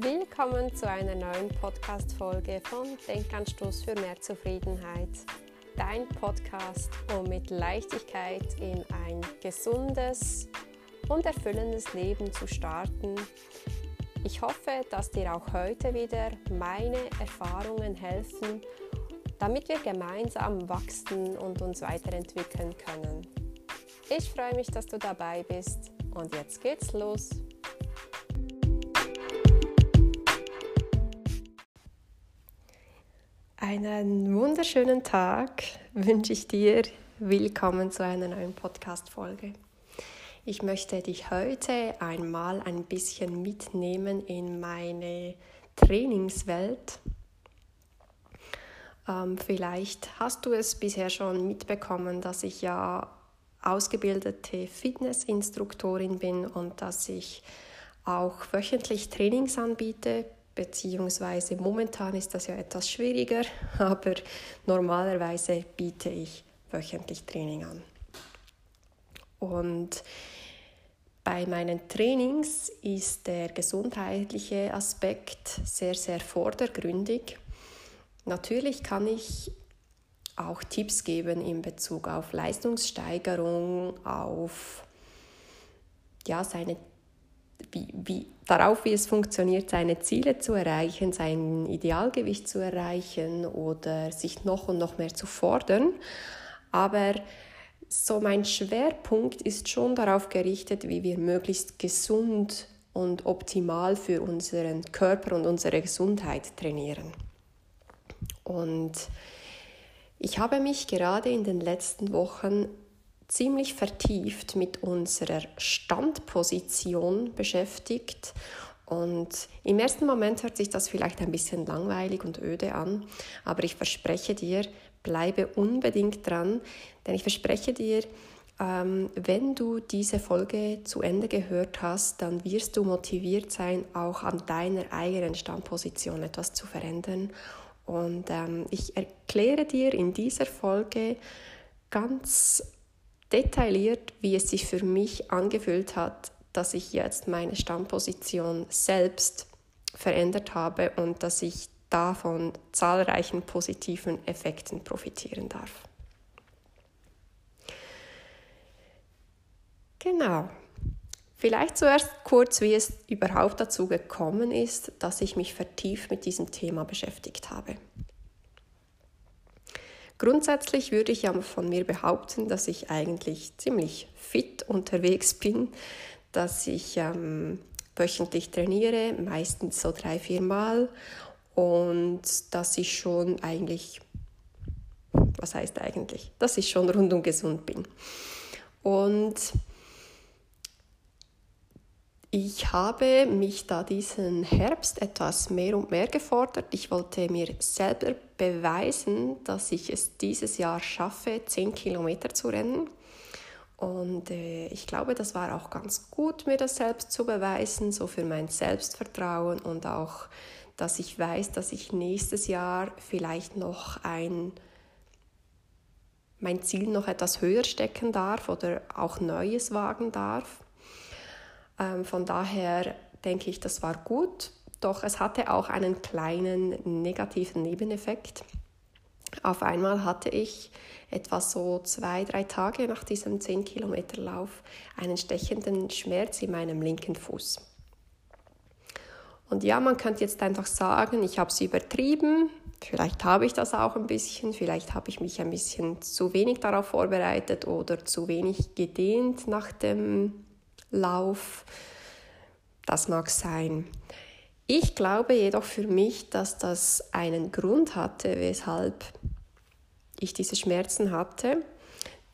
Willkommen zu einer neuen Podcast-Folge von Denkanstoß für mehr Zufriedenheit. Dein Podcast, um mit Leichtigkeit in ein gesundes und erfüllendes Leben zu starten. Ich hoffe, dass dir auch heute wieder meine Erfahrungen helfen, damit wir gemeinsam wachsen und uns weiterentwickeln können. Ich freue mich, dass du dabei bist und jetzt geht's los. Einen wunderschönen Tag wünsche ich dir. Willkommen zu einer neuen Podcast-Folge. Ich möchte dich heute einmal ein bisschen mitnehmen in meine Trainingswelt. Ähm, vielleicht hast du es bisher schon mitbekommen, dass ich ja ausgebildete Fitnessinstruktorin bin und dass ich auch wöchentlich Trainings anbiete, beziehungsweise momentan ist das ja etwas schwieriger, aber normalerweise biete ich wöchentlich Training an. Und bei meinen Trainings ist der gesundheitliche Aspekt sehr, sehr vordergründig. Natürlich kann ich auch Tipps geben in Bezug auf Leistungssteigerung, auf ja, seine, wie, wie, darauf, wie es funktioniert, seine Ziele zu erreichen, sein Idealgewicht zu erreichen oder sich noch und noch mehr zu fordern. Aber so mein Schwerpunkt ist schon darauf gerichtet, wie wir möglichst gesund und optimal für unseren Körper und unsere Gesundheit trainieren. Und ich habe mich gerade in den letzten Wochen ziemlich vertieft mit unserer Standposition beschäftigt. Und im ersten Moment hört sich das vielleicht ein bisschen langweilig und öde an, aber ich verspreche dir, bleibe unbedingt dran, denn ich verspreche dir, ähm, wenn du diese Folge zu Ende gehört hast, dann wirst du motiviert sein, auch an deiner eigenen Standposition etwas zu verändern und ähm, ich erkläre dir in dieser Folge ganz detailliert, wie es sich für mich angefühlt hat, dass ich jetzt meine Stammposition selbst verändert habe und dass ich davon zahlreichen positiven Effekten profitieren darf. Genau. Vielleicht zuerst kurz, wie es überhaupt dazu gekommen ist, dass ich mich vertieft mit diesem Thema beschäftigt habe. Grundsätzlich würde ich ja von mir behaupten, dass ich eigentlich ziemlich fit unterwegs bin, dass ich ähm, wöchentlich trainiere, meistens so drei, vier Mal und dass ich schon eigentlich, was heißt eigentlich, dass ich schon rundum gesund bin. Und ich habe mich da diesen Herbst etwas mehr und mehr gefordert. Ich wollte mir selber beweisen, dass ich es dieses Jahr schaffe, 10 Kilometer zu rennen. Und äh, ich glaube, das war auch ganz gut, mir das selbst zu beweisen, so für mein Selbstvertrauen und auch, dass ich weiß, dass ich nächstes Jahr vielleicht noch ein mein Ziel noch etwas höher stecken darf oder auch Neues wagen darf. Ähm, von daher denke ich, das war gut. Doch es hatte auch einen kleinen negativen Nebeneffekt. Auf einmal hatte ich etwa so zwei, drei Tage nach diesem 10 Kilometer Lauf einen stechenden Schmerz in meinem linken Fuß. Und ja, man könnte jetzt einfach sagen, ich habe es übertrieben. Vielleicht habe ich das auch ein bisschen, vielleicht habe ich mich ein bisschen zu wenig darauf vorbereitet oder zu wenig gedehnt nach dem Lauf. Das mag sein. Ich glaube jedoch für mich, dass das einen Grund hatte, weshalb ich diese Schmerzen hatte.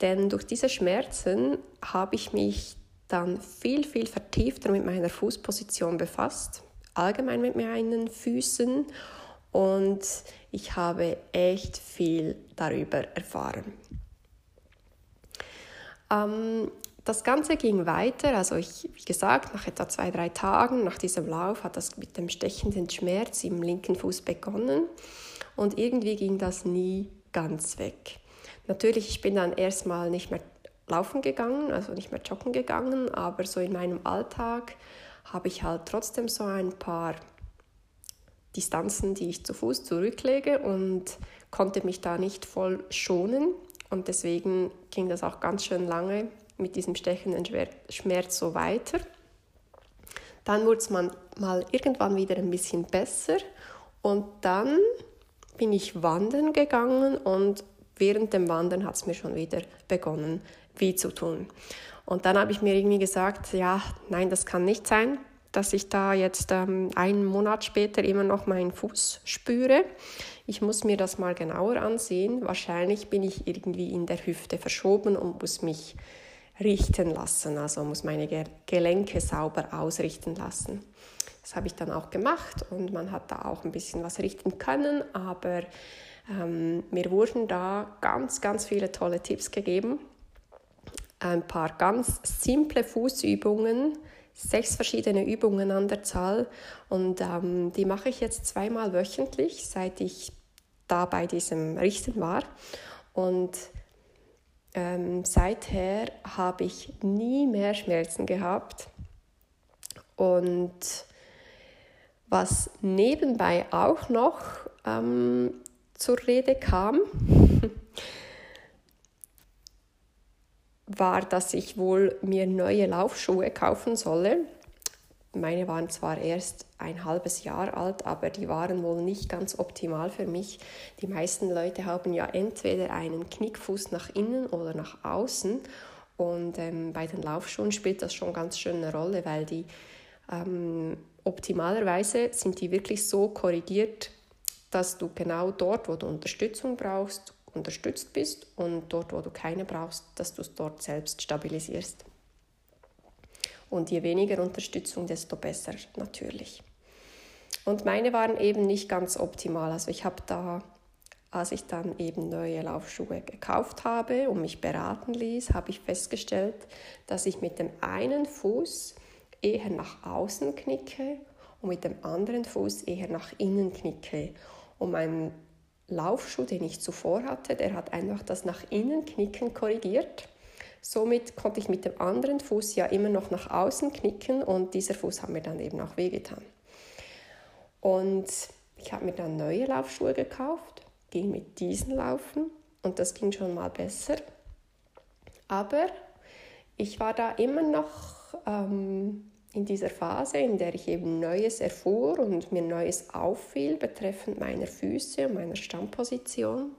Denn durch diese Schmerzen habe ich mich dann viel, viel vertiefter mit meiner Fußposition befasst, allgemein mit meinen Füßen und ich habe echt viel darüber erfahren. Ähm, das Ganze ging weiter, also ich, wie gesagt, nach etwa zwei, drei Tagen nach diesem Lauf hat das mit dem stechenden Schmerz im linken Fuß begonnen und irgendwie ging das nie ganz weg. Natürlich, ich bin dann erstmal nicht mehr laufen gegangen, also nicht mehr joggen gegangen, aber so in meinem Alltag habe ich halt trotzdem so ein paar Distanzen, die ich zu Fuß zurücklege und konnte mich da nicht voll schonen. Und deswegen ging das auch ganz schön lange mit diesem stechenden Schmerz so weiter. Dann wurde es mal irgendwann wieder ein bisschen besser und dann bin ich wandern gegangen und während dem Wandern hat es mir schon wieder begonnen, weh zu tun. Und dann habe ich mir irgendwie gesagt, ja, nein, das kann nicht sein, dass ich da jetzt ähm, einen Monat später immer noch meinen Fuß spüre. Ich muss mir das mal genauer ansehen. Wahrscheinlich bin ich irgendwie in der Hüfte verschoben und muss mich richten lassen, also muss meine Gelenke sauber ausrichten lassen. Das habe ich dann auch gemacht und man hat da auch ein bisschen was richten können, aber ähm, mir wurden da ganz, ganz viele tolle Tipps gegeben. Ein paar ganz simple Fußübungen, sechs verschiedene Übungen an der Zahl und ähm, die mache ich jetzt zweimal wöchentlich, seit ich da bei diesem Richten war. Und ähm, seither habe ich nie mehr Schmerzen gehabt. Und was nebenbei auch noch ähm, zur Rede kam, war, dass ich wohl mir neue Laufschuhe kaufen solle. Meine waren zwar erst ein halbes Jahr alt, aber die waren wohl nicht ganz optimal für mich. Die meisten Leute haben ja entweder einen Knickfuß nach innen oder nach außen. Und ähm, bei den Laufschuhen spielt das schon ganz schön eine Rolle, weil die ähm, optimalerweise sind die wirklich so korrigiert, dass du genau dort, wo du Unterstützung brauchst, unterstützt bist und dort, wo du keine brauchst, dass du es dort selbst stabilisierst. Und je weniger Unterstützung, desto besser natürlich. Und meine waren eben nicht ganz optimal. Also ich habe da, als ich dann eben neue Laufschuhe gekauft habe und mich beraten ließ, habe ich festgestellt, dass ich mit dem einen Fuß eher nach außen knicke und mit dem anderen Fuß eher nach innen knicke. Und mein Laufschuh, den ich zuvor hatte, der hat einfach das nach innen knicken korrigiert. Somit konnte ich mit dem anderen Fuß ja immer noch nach außen knicken und dieser Fuß hat mir dann eben auch wehgetan. Und ich habe mir dann neue Laufschuhe gekauft, ging mit diesen laufen und das ging schon mal besser. Aber ich war da immer noch ähm, in dieser Phase, in der ich eben Neues erfuhr und mir Neues auffiel betreffend meiner Füße und meiner Stammposition.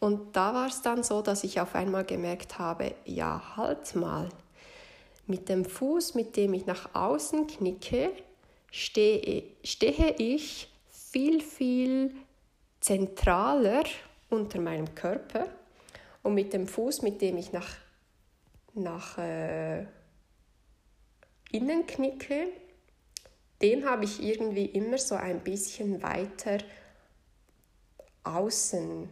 Und da war es dann so, dass ich auf einmal gemerkt habe, ja, halt mal, mit dem Fuß, mit dem ich nach außen knicke, stehe, stehe ich viel, viel zentraler unter meinem Körper. Und mit dem Fuß, mit dem ich nach, nach äh, innen knicke, den habe ich irgendwie immer so ein bisschen weiter außen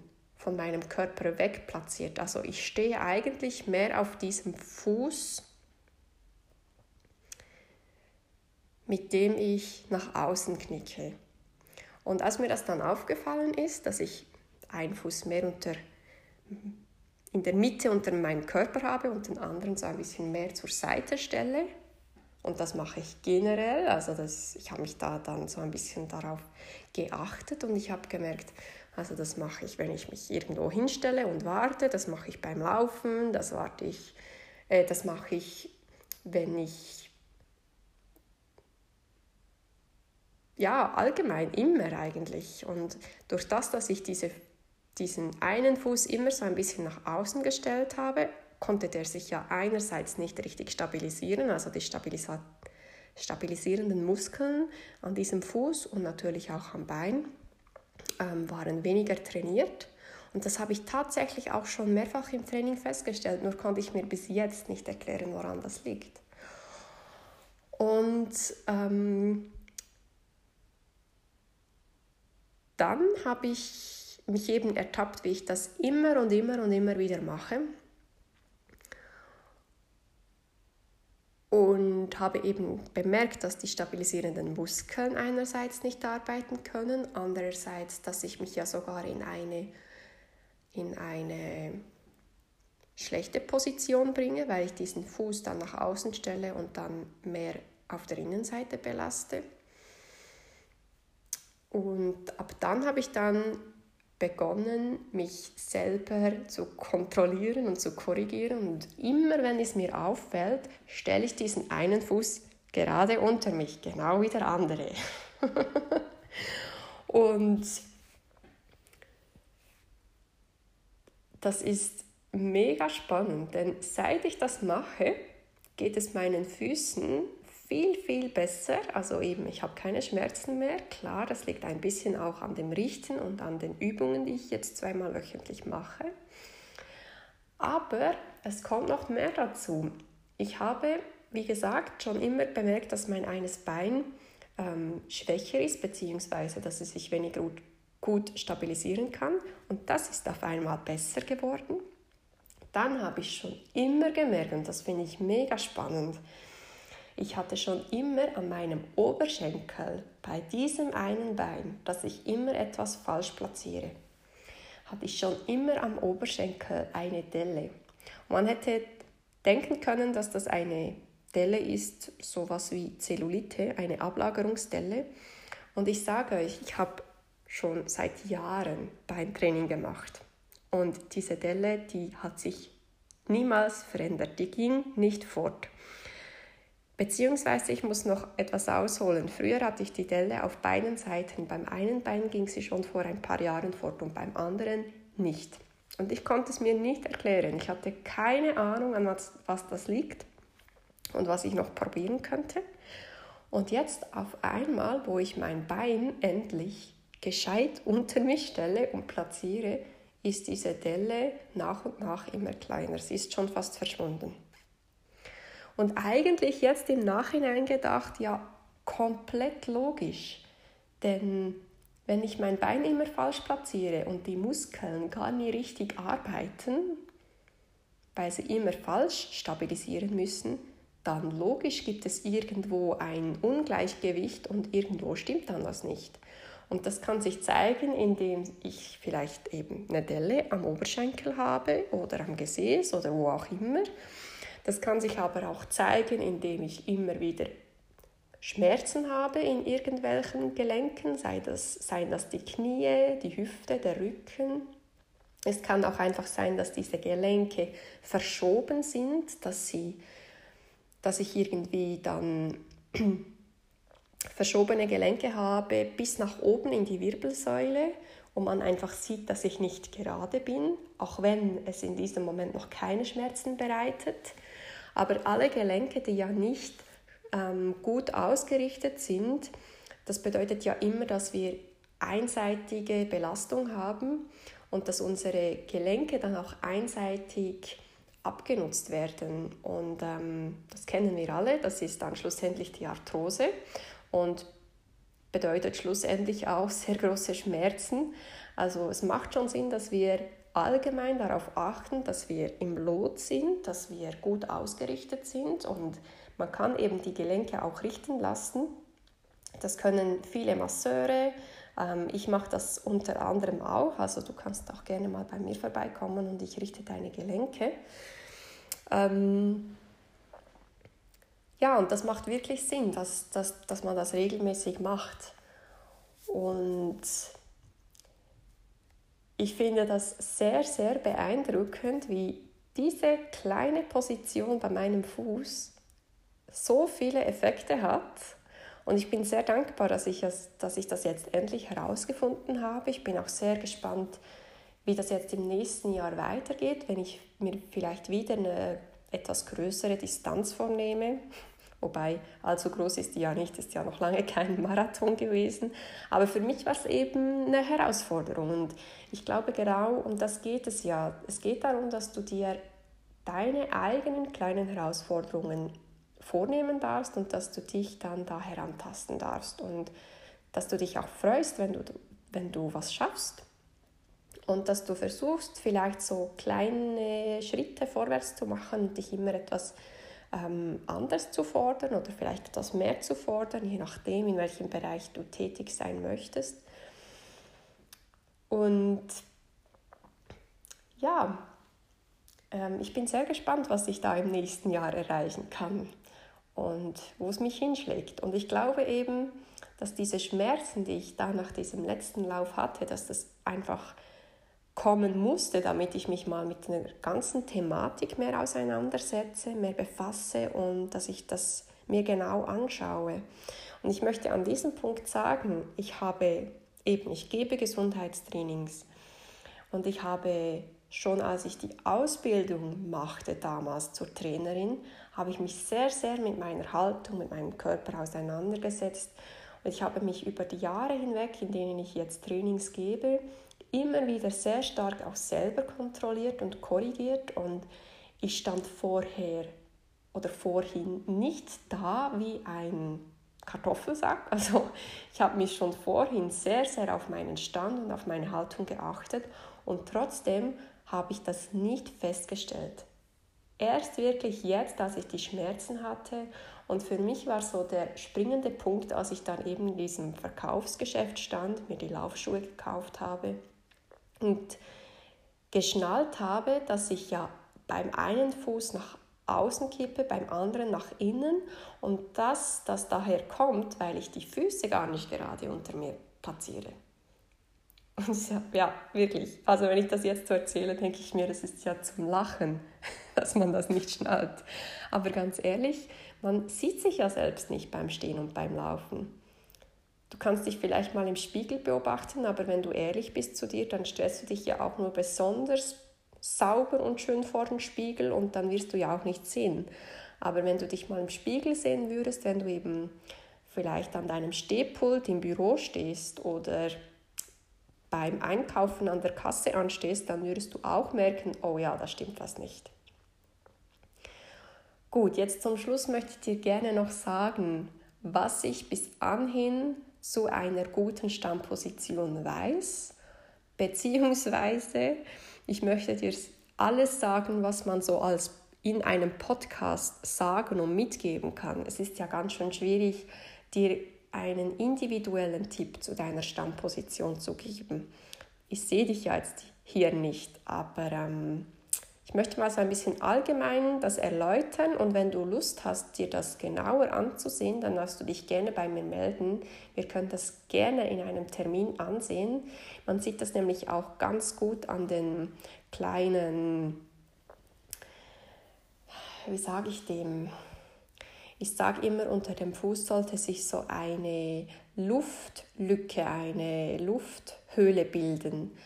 von meinem Körper weg platziert. Also ich stehe eigentlich mehr auf diesem Fuß, mit dem ich nach außen knicke. Und als mir das dann aufgefallen ist, dass ich einen Fuß mehr unter, in der Mitte unter meinem Körper habe und den anderen so ein bisschen mehr zur Seite stelle, und das mache ich generell, also das, ich habe mich da dann so ein bisschen darauf geachtet und ich habe gemerkt, also das mache ich, wenn ich mich irgendwo hinstelle und warte. Das mache ich beim Laufen. Das warte ich, äh, das mache ich, wenn ich ja allgemein immer eigentlich. Und durch das, dass ich diese, diesen einen Fuß immer so ein bisschen nach außen gestellt habe, konnte der sich ja einerseits nicht richtig stabilisieren, also die Stabilisa stabilisierenden Muskeln an diesem Fuß und natürlich auch am Bein ähm, waren weniger trainiert. Und das habe ich tatsächlich auch schon mehrfach im Training festgestellt, nur konnte ich mir bis jetzt nicht erklären, woran das liegt. Und ähm, dann habe ich mich eben ertappt, wie ich das immer und immer und immer wieder mache. Und habe eben bemerkt, dass die stabilisierenden Muskeln einerseits nicht arbeiten können, andererseits, dass ich mich ja sogar in eine, in eine schlechte Position bringe, weil ich diesen Fuß dann nach außen stelle und dann mehr auf der Innenseite belaste. Und ab dann habe ich dann begonnen, mich selber zu kontrollieren und zu korrigieren. Und immer wenn es mir auffällt, stelle ich diesen einen Fuß gerade unter mich, genau wie der andere. und das ist mega spannend, denn seit ich das mache, geht es meinen Füßen viel, viel besser. Also eben, ich habe keine Schmerzen mehr. Klar, das liegt ein bisschen auch an dem Richten und an den Übungen, die ich jetzt zweimal wöchentlich mache. Aber es kommt noch mehr dazu. Ich habe, wie gesagt, schon immer bemerkt, dass mein eines Bein ähm, schwächer ist, beziehungsweise dass es sich weniger gut, gut stabilisieren kann. Und das ist auf einmal besser geworden. Dann habe ich schon immer gemerkt, und das finde ich mega spannend, ich hatte schon immer an meinem Oberschenkel bei diesem einen Bein, dass ich immer etwas falsch platziere, hatte ich schon immer am Oberschenkel eine Delle. man hätte denken können, dass das eine Delle ist, sowas wie Zellulite, eine Ablagerungsdelle. Und ich sage euch, ich habe schon seit Jahren Beintraining gemacht. Und diese Delle, die hat sich niemals verändert, die ging nicht fort. Beziehungsweise ich muss noch etwas ausholen. Früher hatte ich die Delle auf beiden Seiten. Beim einen Bein ging sie schon vor ein paar Jahren fort und beim anderen nicht. Und ich konnte es mir nicht erklären. Ich hatte keine Ahnung, an was, was das liegt und was ich noch probieren könnte. Und jetzt auf einmal, wo ich mein Bein endlich gescheit unter mich stelle und platziere, ist diese Delle nach und nach immer kleiner. Sie ist schon fast verschwunden. Und eigentlich jetzt im Nachhinein gedacht, ja, komplett logisch. Denn wenn ich mein Bein immer falsch platziere und die Muskeln gar nie richtig arbeiten, weil sie immer falsch stabilisieren müssen, dann logisch gibt es irgendwo ein Ungleichgewicht und irgendwo stimmt dann was nicht. Und das kann sich zeigen, indem ich vielleicht eben eine Delle am Oberschenkel habe oder am Gesäß oder wo auch immer das kann sich aber auch zeigen, indem ich immer wieder Schmerzen habe in irgendwelchen Gelenken, sei das, seien das die Knie, die Hüfte, der Rücken. Es kann auch einfach sein, dass diese Gelenke verschoben sind, dass, sie, dass ich irgendwie dann verschobene Gelenke habe bis nach oben in die Wirbelsäule und man einfach sieht, dass ich nicht gerade bin, auch wenn es in diesem Moment noch keine Schmerzen bereitet. Aber alle Gelenke, die ja nicht ähm, gut ausgerichtet sind, das bedeutet ja immer, dass wir einseitige Belastung haben und dass unsere Gelenke dann auch einseitig abgenutzt werden. Und ähm, das kennen wir alle, das ist dann schlussendlich die Arthrose und bedeutet schlussendlich auch sehr große Schmerzen. Also es macht schon Sinn, dass wir allgemein darauf achten, dass wir im Lot sind, dass wir gut ausgerichtet sind und man kann eben die Gelenke auch richten lassen. Das können viele Masseure. Ähm, ich mache das unter anderem auch. Also du kannst auch gerne mal bei mir vorbeikommen und ich richte deine Gelenke. Ähm, ja, und das macht wirklich Sinn, dass, dass, dass man das regelmäßig macht. Und ich finde das sehr, sehr beeindruckend, wie diese kleine Position bei meinem Fuß so viele Effekte hat. Und ich bin sehr dankbar, dass ich, das, dass ich das jetzt endlich herausgefunden habe. Ich bin auch sehr gespannt, wie das jetzt im nächsten Jahr weitergeht, wenn ich mir vielleicht wieder eine etwas größere Distanz vornehme. Wobei, allzu groß ist die ja nicht, ist ja noch lange kein Marathon gewesen. Aber für mich war es eben eine Herausforderung. Und ich glaube, genau um das geht es ja. Es geht darum, dass du dir deine eigenen kleinen Herausforderungen vornehmen darfst und dass du dich dann da herantasten darfst. Und dass du dich auch freust, wenn du, wenn du was schaffst. Und dass du versuchst, vielleicht so kleine Schritte vorwärts zu machen und dich immer etwas ähm, anders zu fordern oder vielleicht etwas mehr zu fordern, je nachdem, in welchem Bereich du tätig sein möchtest. Und ja, ähm, ich bin sehr gespannt, was ich da im nächsten Jahr erreichen kann und wo es mich hinschlägt. Und ich glaube eben, dass diese Schmerzen, die ich da nach diesem letzten Lauf hatte, dass das einfach kommen musste, damit ich mich mal mit der ganzen Thematik mehr auseinandersetze, mehr befasse und dass ich das mir genau anschaue. Und ich möchte an diesem Punkt sagen, ich habe eben, ich gebe Gesundheitstrainings und ich habe schon als ich die Ausbildung machte damals zur Trainerin, habe ich mich sehr, sehr mit meiner Haltung, mit meinem Körper auseinandergesetzt. Und ich habe mich über die Jahre hinweg, in denen ich jetzt Trainings gebe, immer wieder sehr stark auch selber kontrolliert und korrigiert. Und ich stand vorher oder vorhin nicht da wie ein Kartoffelsack. Also ich habe mich schon vorhin sehr, sehr auf meinen Stand und auf meine Haltung geachtet und trotzdem habe ich das nicht festgestellt. Erst wirklich jetzt, als ich die Schmerzen hatte und für mich war so der springende Punkt, als ich dann eben in diesem Verkaufsgeschäft stand, mir die Laufschuhe gekauft habe und geschnallt habe, dass ich ja beim einen Fuß nach außen kippe, beim anderen nach innen und dass das daher kommt, weil ich die Füße gar nicht gerade unter mir platziere. Und ja, wirklich. Also wenn ich das jetzt so erzähle, denke ich mir, das ist ja zum Lachen, dass man das nicht schnallt. Aber ganz ehrlich, man sieht sich ja selbst nicht beim Stehen und beim Laufen. Du kannst dich vielleicht mal im Spiegel beobachten, aber wenn du ehrlich bist zu dir, dann stellst du dich ja auch nur besonders sauber und schön vor den Spiegel und dann wirst du ja auch nicht sehen. Aber wenn du dich mal im Spiegel sehen würdest, wenn du eben vielleicht an deinem Stehpult im Büro stehst oder beim Einkaufen an der Kasse anstehst, dann würdest du auch merken, oh ja, da stimmt was nicht. Gut, jetzt zum Schluss möchte ich dir gerne noch sagen, was ich bis anhin zu einer guten Stammposition weiß, beziehungsweise ich möchte dir alles sagen, was man so als in einem Podcast sagen und mitgeben kann. Es ist ja ganz schön schwierig, dir einen individuellen Tipp zu deiner Stammposition zu geben. Ich sehe dich ja jetzt hier nicht, aber ähm, ich möchte mal so ein bisschen allgemein das erläutern und wenn du Lust hast, dir das genauer anzusehen, dann darfst du dich gerne bei mir melden. Wir können das gerne in einem Termin ansehen. Man sieht das nämlich auch ganz gut an den kleinen, wie sage ich dem, ich sage immer, unter dem Fuß sollte sich so eine Luftlücke, eine Lufthöhle bilden.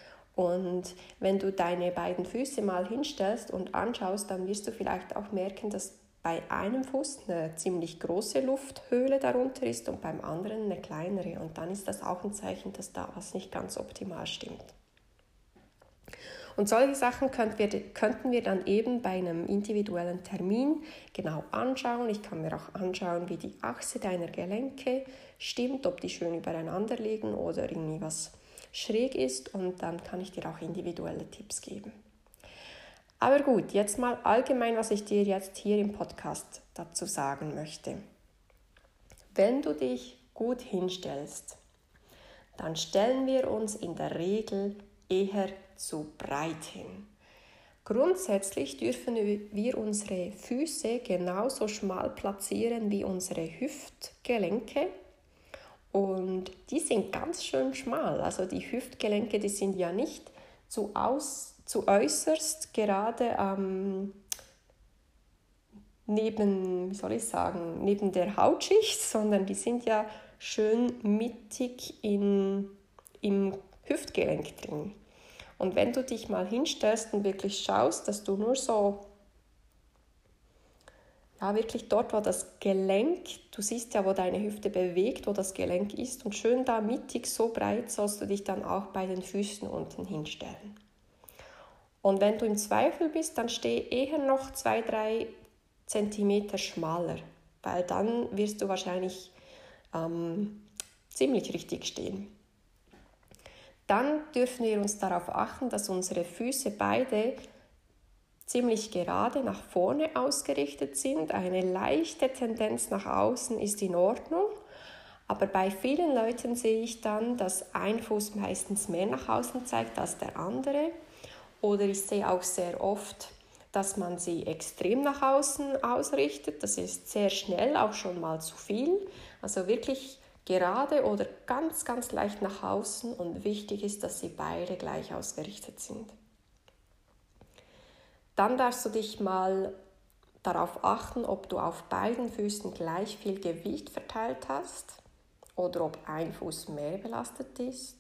Und wenn du deine beiden Füße mal hinstellst und anschaust, dann wirst du vielleicht auch merken, dass bei einem Fuß eine ziemlich große Lufthöhle darunter ist und beim anderen eine kleinere. Und dann ist das auch ein Zeichen, dass da was nicht ganz optimal stimmt. Und solche Sachen könnten wir, dann eben bei einem individuellen Termin genau anschauen. Ich kann mir auch anschauen, wie die Achse deiner Gelenke stimmt, ob die schön übereinander liegen oder irgendwie was schräg ist und dann kann ich dir auch individuelle Tipps geben. Aber gut, jetzt mal allgemein, was ich dir jetzt hier im Podcast dazu sagen möchte. Wenn du dich gut hinstellst, dann stellen wir uns in der Regel eher zu breit hin. Grundsätzlich dürfen wir unsere Füße genauso schmal platzieren wie unsere Hüftgelenke. Und die sind ganz schön schmal. Also die Hüftgelenke, die sind ja nicht zu, aus, zu äußerst gerade ähm, neben, wie soll ich sagen, neben der Hautschicht, sondern die sind ja schön mittig in, im Hüftgelenk drin. Und wenn du dich mal hinstellst und wirklich schaust, dass du nur so, ja, wirklich dort, wo das Gelenk, du siehst ja, wo deine Hüfte bewegt, wo das Gelenk ist, und schön da mittig, so breit sollst du dich dann auch bei den Füßen unten hinstellen. Und wenn du im Zweifel bist, dann steh eher noch zwei, drei Zentimeter schmaler, weil dann wirst du wahrscheinlich ähm, ziemlich richtig stehen. Dann dürfen wir uns darauf achten, dass unsere Füße beide ziemlich gerade nach vorne ausgerichtet sind. Eine leichte Tendenz nach außen ist in Ordnung. Aber bei vielen Leuten sehe ich dann, dass ein Fuß meistens mehr nach außen zeigt als der andere. Oder ich sehe auch sehr oft, dass man sie extrem nach außen ausrichtet. Das ist sehr schnell, auch schon mal zu viel. Also wirklich gerade oder ganz, ganz leicht nach außen und wichtig ist, dass sie beide gleich ausgerichtet sind. Dann darfst du dich mal darauf achten, ob du auf beiden Füßen gleich viel Gewicht verteilt hast oder ob ein Fuß mehr belastet ist.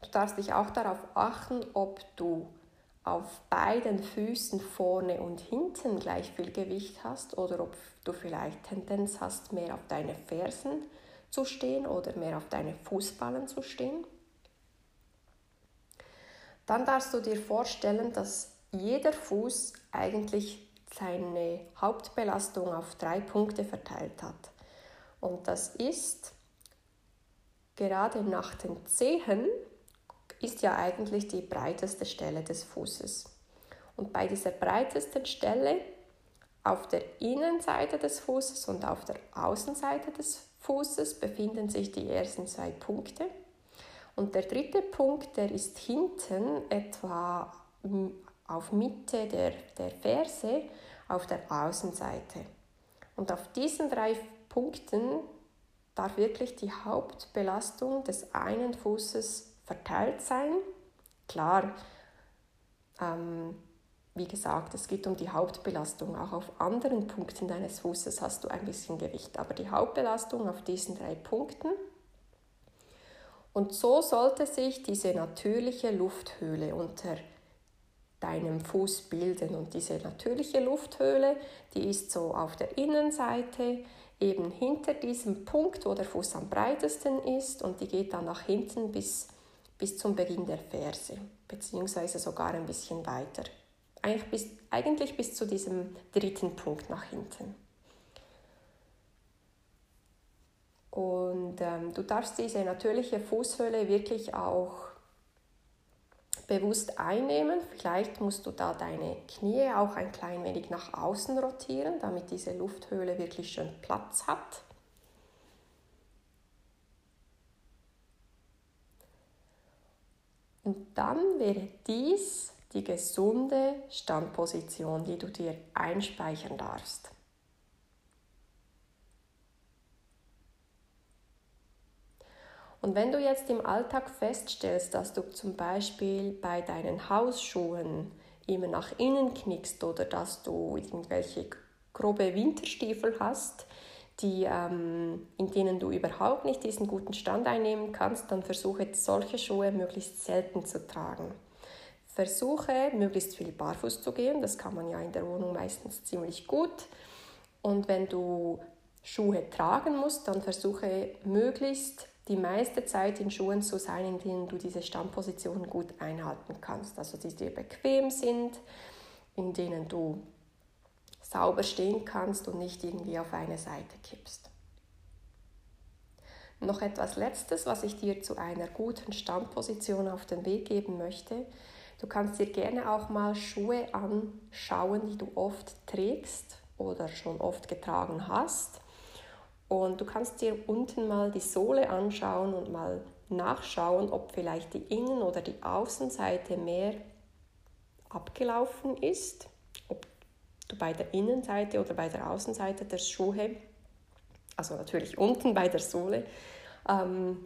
Du darfst dich auch darauf achten, ob du auf beiden Füßen vorne und hinten gleich viel Gewicht hast oder ob du vielleicht Tendenz hast, mehr auf deine Fersen zu stehen oder mehr auf deine Fußballen zu stehen. Dann darfst du dir vorstellen, dass jeder Fuß eigentlich seine Hauptbelastung auf drei Punkte verteilt hat. Und das ist gerade nach den Zehen ist ja eigentlich die breiteste Stelle des Fußes. Und bei dieser breitesten Stelle auf der Innenseite des Fußes und auf der Außenseite des Fußes befinden sich die ersten zwei Punkte. Und der dritte Punkt, der ist hinten etwa auf Mitte der, der Ferse auf der Außenseite. Und auf diesen drei Punkten darf wirklich die Hauptbelastung des einen Fußes verteilt sein. Klar, ähm, wie gesagt, es geht um die Hauptbelastung. Auch auf anderen Punkten deines Fußes hast du ein bisschen Gewicht, aber die Hauptbelastung auf diesen drei Punkten. Und so sollte sich diese natürliche Lufthöhle unter deinem Fuß bilden. Und diese natürliche Lufthöhle, die ist so auf der Innenseite, eben hinter diesem Punkt, wo der Fuß am breitesten ist und die geht dann nach hinten bis bis zum Beginn der Verse, beziehungsweise sogar ein bisschen weiter. Eigentlich bis, eigentlich bis zu diesem dritten Punkt nach hinten. Und ähm, du darfst diese natürliche Fußhöhle wirklich auch bewusst einnehmen. Vielleicht musst du da deine Knie auch ein klein wenig nach außen rotieren, damit diese Lufthöhle wirklich schön Platz hat. Und dann wäre dies die gesunde Standposition, die du dir einspeichern darfst. Und wenn du jetzt im Alltag feststellst, dass du zum Beispiel bei deinen Hausschuhen immer nach innen knickst oder dass du irgendwelche grobe Winterstiefel hast, die, ähm, in denen du überhaupt nicht diesen guten Stand einnehmen kannst, dann versuche solche Schuhe möglichst selten zu tragen. Versuche möglichst viel barfuß zu gehen, das kann man ja in der Wohnung meistens ziemlich gut. Und wenn du Schuhe tragen musst, dann versuche möglichst die meiste Zeit in Schuhen zu sein, in denen du diese Standposition gut einhalten kannst. Also die dir bequem sind, in denen du sauber stehen kannst und nicht irgendwie auf eine Seite kippst. Noch etwas Letztes, was ich dir zu einer guten Standposition auf den Weg geben möchte. Du kannst dir gerne auch mal Schuhe anschauen, die du oft trägst oder schon oft getragen hast. Und du kannst dir unten mal die Sohle anschauen und mal nachschauen, ob vielleicht die Innen- oder die Außenseite mehr abgelaufen ist du bei der Innenseite oder bei der Außenseite der Schuhe, also natürlich unten bei der Sohle, ähm,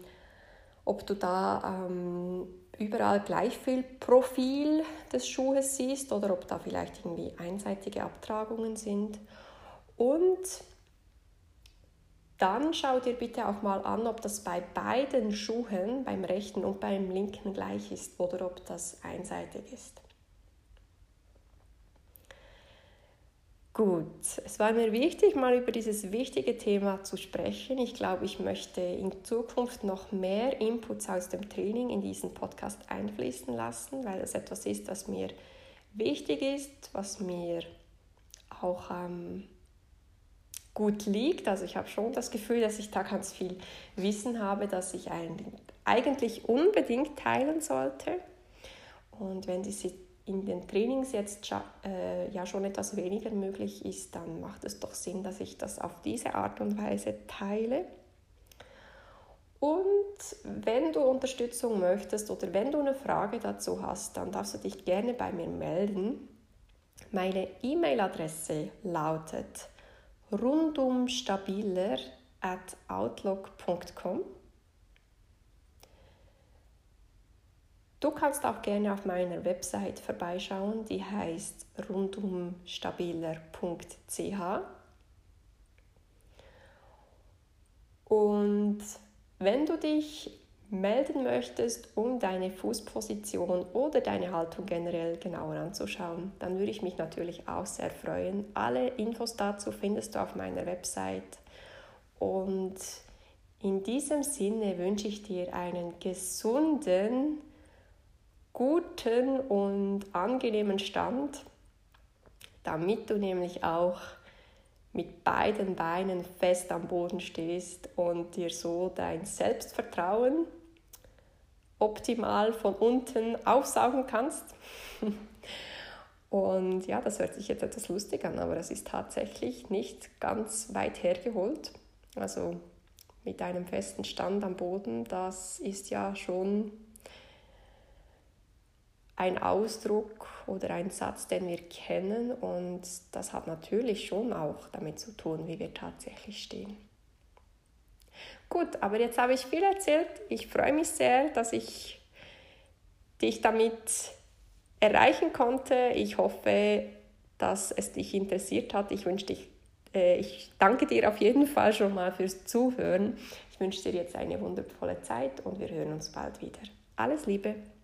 ob du da ähm, überall gleich viel Profil des Schuhes siehst oder ob da vielleicht irgendwie einseitige Abtragungen sind. Und dann schau dir bitte auch mal an, ob das bei beiden Schuhen, beim rechten und beim linken gleich ist oder ob das einseitig ist. Gut, es war mir wichtig, mal über dieses wichtige Thema zu sprechen. Ich glaube, ich möchte in Zukunft noch mehr Inputs aus dem Training in diesen Podcast einfließen lassen, weil es etwas ist, was mir wichtig ist, was mir auch ähm, gut liegt. Also ich habe schon das Gefühl, dass ich da ganz viel Wissen habe, das ich eigentlich unbedingt teilen sollte. Und wenn diese in den Trainings jetzt äh, ja schon etwas weniger möglich ist, dann macht es doch Sinn, dass ich das auf diese Art und Weise teile. Und wenn du Unterstützung möchtest oder wenn du eine Frage dazu hast, dann darfst du dich gerne bei mir melden. Meine E-Mail-Adresse lautet rundumstabiler at outlook.com. Du kannst auch gerne auf meiner Website vorbeischauen, die heißt rundumstabiler.ch. Und wenn du dich melden möchtest, um deine Fußposition oder deine Haltung generell genauer anzuschauen, dann würde ich mich natürlich auch sehr freuen. Alle Infos dazu findest du auf meiner Website. Und in diesem Sinne wünsche ich dir einen gesunden, guten und angenehmen Stand, damit du nämlich auch mit beiden Beinen fest am Boden stehst und dir so dein Selbstvertrauen optimal von unten aufsaugen kannst. Und ja, das hört sich jetzt etwas lustig an, aber das ist tatsächlich nicht ganz weit hergeholt. Also mit einem festen Stand am Boden, das ist ja schon ein Ausdruck oder ein Satz, den wir kennen und das hat natürlich schon auch damit zu tun, wie wir tatsächlich stehen. Gut, aber jetzt habe ich viel erzählt. Ich freue mich sehr, dass ich dich damit erreichen konnte. Ich hoffe, dass es dich interessiert hat. Ich wünsche dich, äh, ich danke dir auf jeden Fall schon mal fürs Zuhören. Ich wünsche dir jetzt eine wundervolle Zeit und wir hören uns bald wieder. Alles Liebe!